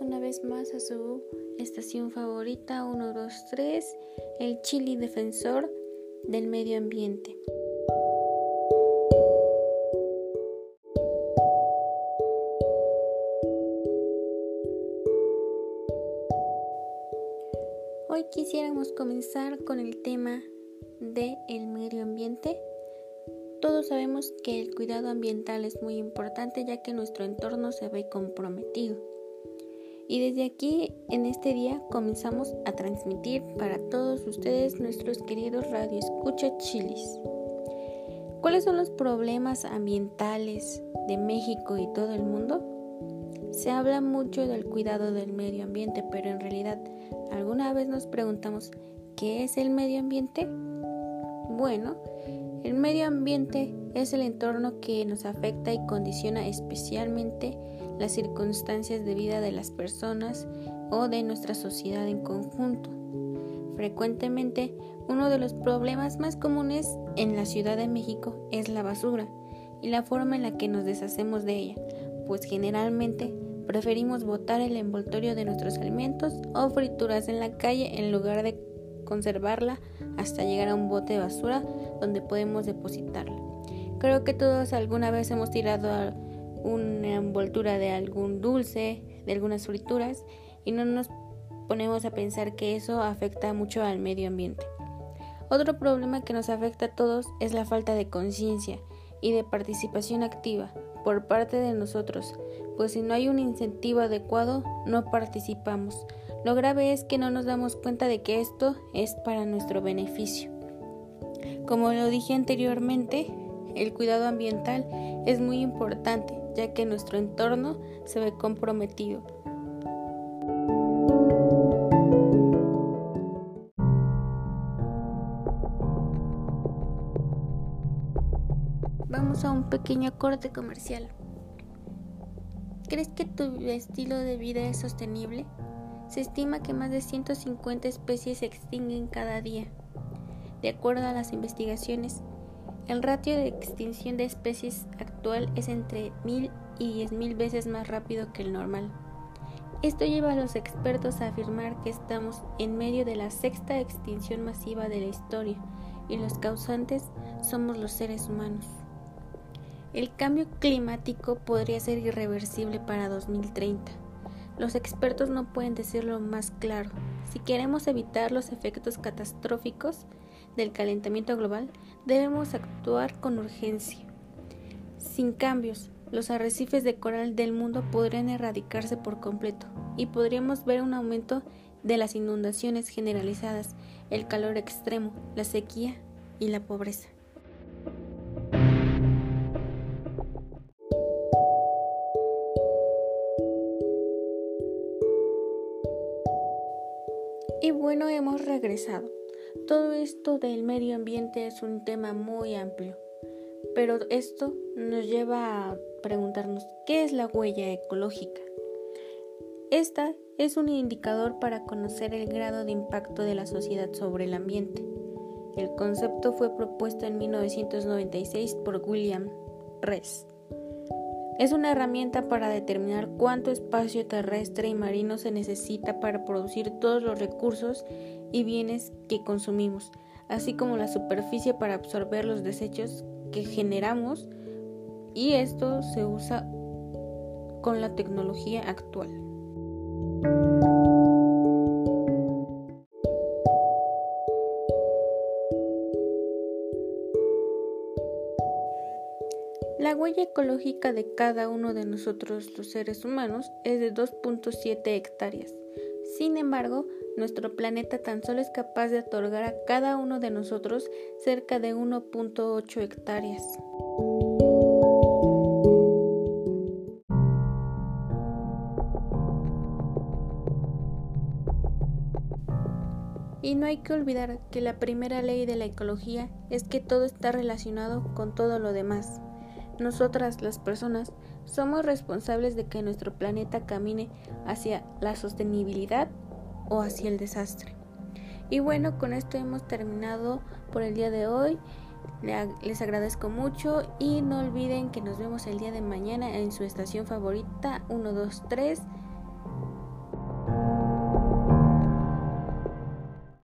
una vez más a su estación favorita 123, el Chili Defensor del Medio Ambiente. Hoy quisiéramos comenzar con el tema del el medio ambiente. Todos sabemos que el cuidado ambiental es muy importante ya que nuestro entorno se ve comprometido. Y desde aquí, en este día, comenzamos a transmitir para todos ustedes nuestros queridos Radio Escucha Chilis. ¿Cuáles son los problemas ambientales de México y todo el mundo? Se habla mucho del cuidado del medio ambiente, pero en realidad, ¿alguna vez nos preguntamos qué es el medio ambiente? Bueno, el medio ambiente es el entorno que nos afecta y condiciona especialmente las circunstancias de vida de las personas o de nuestra sociedad en conjunto. Frecuentemente, uno de los problemas más comunes en la Ciudad de México es la basura y la forma en la que nos deshacemos de ella, pues generalmente preferimos botar el envoltorio de nuestros alimentos o frituras en la calle en lugar de conservarla hasta llegar a un bote de basura donde podemos depositarla. Creo que todos alguna vez hemos tirado una envoltura de algún dulce, de algunas frituras, y no nos ponemos a pensar que eso afecta mucho al medio ambiente. Otro problema que nos afecta a todos es la falta de conciencia y de participación activa por parte de nosotros, pues si no hay un incentivo adecuado no participamos. Lo grave es que no nos damos cuenta de que esto es para nuestro beneficio. Como lo dije anteriormente, el cuidado ambiental es muy importante ya que nuestro entorno se ve comprometido. Vamos a un pequeño corte comercial. ¿Crees que tu estilo de vida es sostenible? Se estima que más de 150 especies se extinguen cada día. De acuerdo a las investigaciones, el ratio de extinción de especies actual es entre 1000 y 10.000 veces más rápido que el normal. Esto lleva a los expertos a afirmar que estamos en medio de la sexta extinción masiva de la historia y los causantes somos los seres humanos. El cambio climático podría ser irreversible para 2030. Los expertos no pueden decirlo más claro. Si queremos evitar los efectos catastróficos, del calentamiento global, debemos actuar con urgencia. Sin cambios, los arrecifes de coral del mundo podrían erradicarse por completo y podríamos ver un aumento de las inundaciones generalizadas, el calor extremo, la sequía y la pobreza. Y bueno, hemos regresado. Todo esto del medio ambiente es un tema muy amplio, pero esto nos lleva a preguntarnos qué es la huella ecológica. Esta es un indicador para conocer el grado de impacto de la sociedad sobre el ambiente. El concepto fue propuesto en 1996 por William Rees. Es una herramienta para determinar cuánto espacio terrestre y marino se necesita para producir todos los recursos y bienes que consumimos, así como la superficie para absorber los desechos que generamos y esto se usa con la tecnología actual. La huella ecológica de cada uno de nosotros los seres humanos es de 2.7 hectáreas. Sin embargo, nuestro planeta tan solo es capaz de otorgar a cada uno de nosotros cerca de 1.8 hectáreas. Y no hay que olvidar que la primera ley de la ecología es que todo está relacionado con todo lo demás. Nosotras, las personas, somos responsables de que nuestro planeta camine hacia la sostenibilidad o hacia el desastre. Y bueno, con esto hemos terminado por el día de hoy. Les agradezco mucho y no olviden que nos vemos el día de mañana en su estación favorita 123